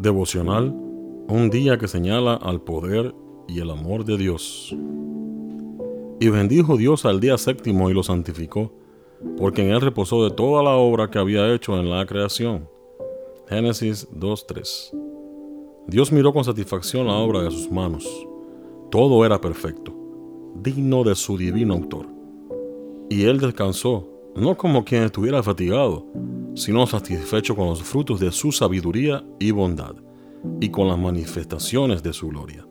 Devocional, un día que señala al poder y el amor de Dios. Y bendijo Dios al día séptimo y lo santificó, porque en él reposó de toda la obra que había hecho en la creación. Génesis 2.3. Dios miró con satisfacción la obra de sus manos. Todo era perfecto, digno de su divino autor. Y él descansó, no como quien estuviera fatigado, sino satisfecho con los frutos de su sabiduría y bondad, y con las manifestaciones de su gloria.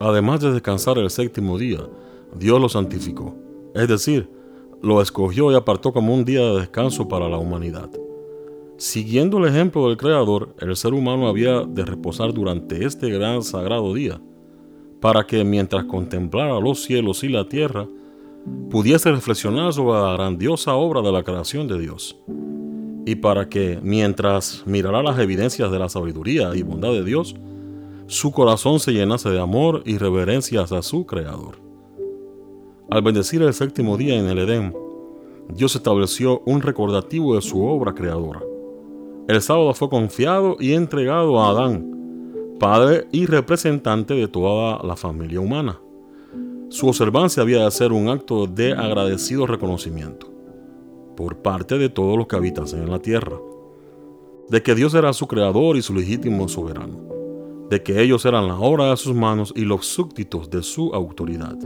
Además de descansar el séptimo día, Dios lo santificó, es decir, lo escogió y apartó como un día de descanso para la humanidad. Siguiendo el ejemplo del Creador, el ser humano había de reposar durante este gran sagrado día, para que mientras contemplara los cielos y la tierra, pudiese reflexionar sobre la grandiosa obra de la creación de Dios y para que, mientras mirara las evidencias de la sabiduría y bondad de Dios, su corazón se llenase de amor y reverencia hacia su Creador. Al bendecir el séptimo día en el Edén, Dios estableció un recordativo de su obra creadora. El sábado fue confiado y entregado a Adán, padre y representante de toda la familia humana. Su observancia había de ser un acto de agradecido reconocimiento por parte de todos los que habitasen en la tierra, de que Dios era su creador y su legítimo soberano, de que ellos eran la obra de sus manos y los súbditos de su autoridad.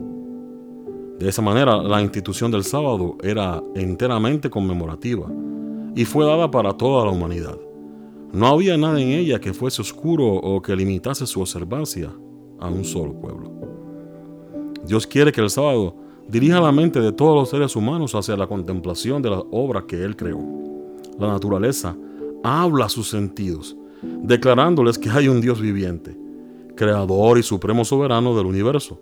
De esa manera, la institución del sábado era enteramente conmemorativa y fue dada para toda la humanidad. No había nada en ella que fuese oscuro o que limitase su observancia a un solo pueblo. Dios quiere que el sábado dirija la mente de todos los seres humanos hacia la contemplación de la obra que Él creó. La naturaleza habla a sus sentidos, declarándoles que hay un Dios viviente, creador y supremo soberano del universo.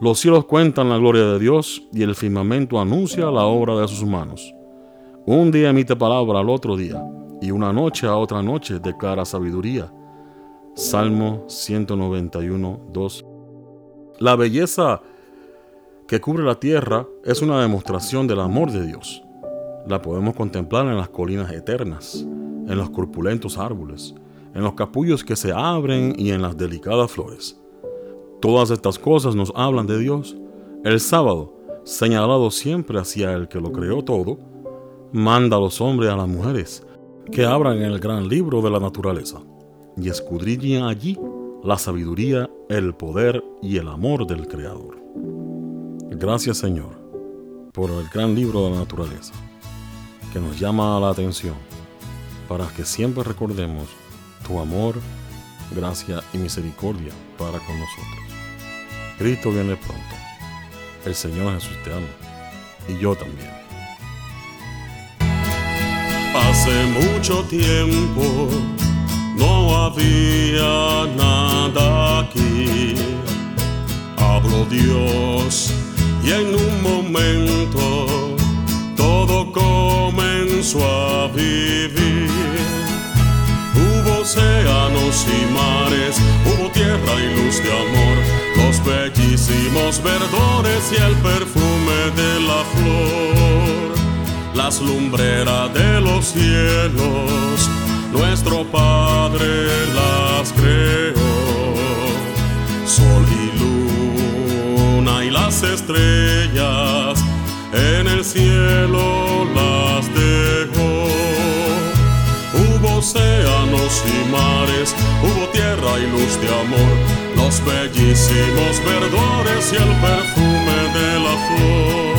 Los cielos cuentan la gloria de Dios y el firmamento anuncia la obra de sus manos. Un día emite palabra al otro día, y una noche a otra noche declara sabiduría. Salmo 191, 2. La belleza que cubre la tierra es una demostración del amor de Dios. La podemos contemplar en las colinas eternas, en los corpulentos árboles, en los capullos que se abren y en las delicadas flores. Todas estas cosas nos hablan de Dios. El sábado, señalado siempre hacia el que lo creó todo, manda a los hombres y a las mujeres que abran el gran libro de la naturaleza y escudriñen allí la sabiduría, el poder y el amor del Creador. Gracias Señor por el gran libro de la naturaleza que nos llama a la atención para que siempre recordemos tu amor, gracia y misericordia para con nosotros. Cristo viene pronto. El Señor Jesús te ama y yo también. Hace mucho tiempo no había nada aquí. Habló Dios y en un momento todo comenzó a vivir. Hubo océanos y mares, hubo tierra y luz de amor, los bellísimos verdores y el perfume de la flor, las lumbreras de los cielos, nuestro Padre océanos y mares, hubo tierra y luz de amor, los bellísimos verdores y el perfume de la flor.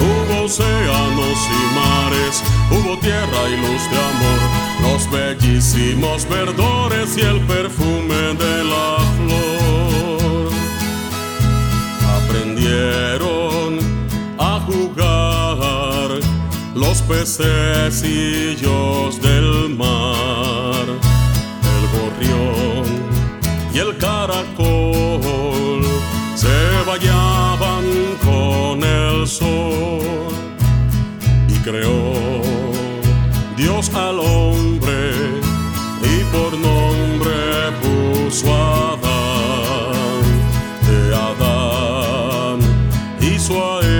Hubo océanos y mares, hubo tierra y luz de amor, los bellísimos verdores y el perfume pececillos del mar, el gorrión y el caracol se bañaban con el sol. Y creó Dios al hombre y por nombre puso a Adán, de Adán hizo a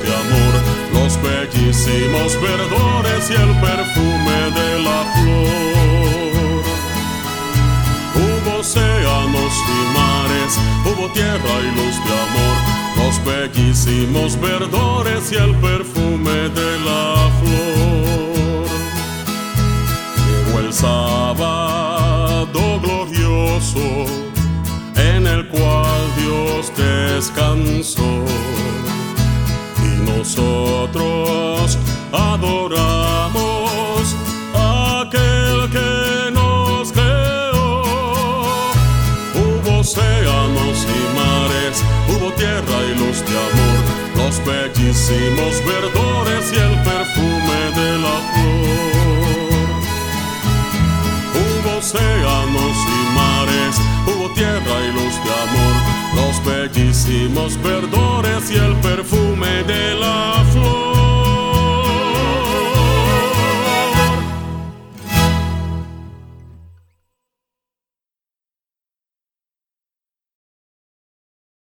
de amor, los bellísimos verdores y el perfume de la flor. Hubo océanos y mares, hubo tierra y luz de amor, los bellísimos verdores y el perfume de la flor. Llegó el sábado glorioso en el cual Dios descansó nosotros adoramos a aquel que nos creó. Hubo océanos y mares, hubo tierra y luz de amor, los bellísimos verdores y el perfume de la flor. Hubo océanos y mares, hubo tierra y luz de amor, los bellísimos verdores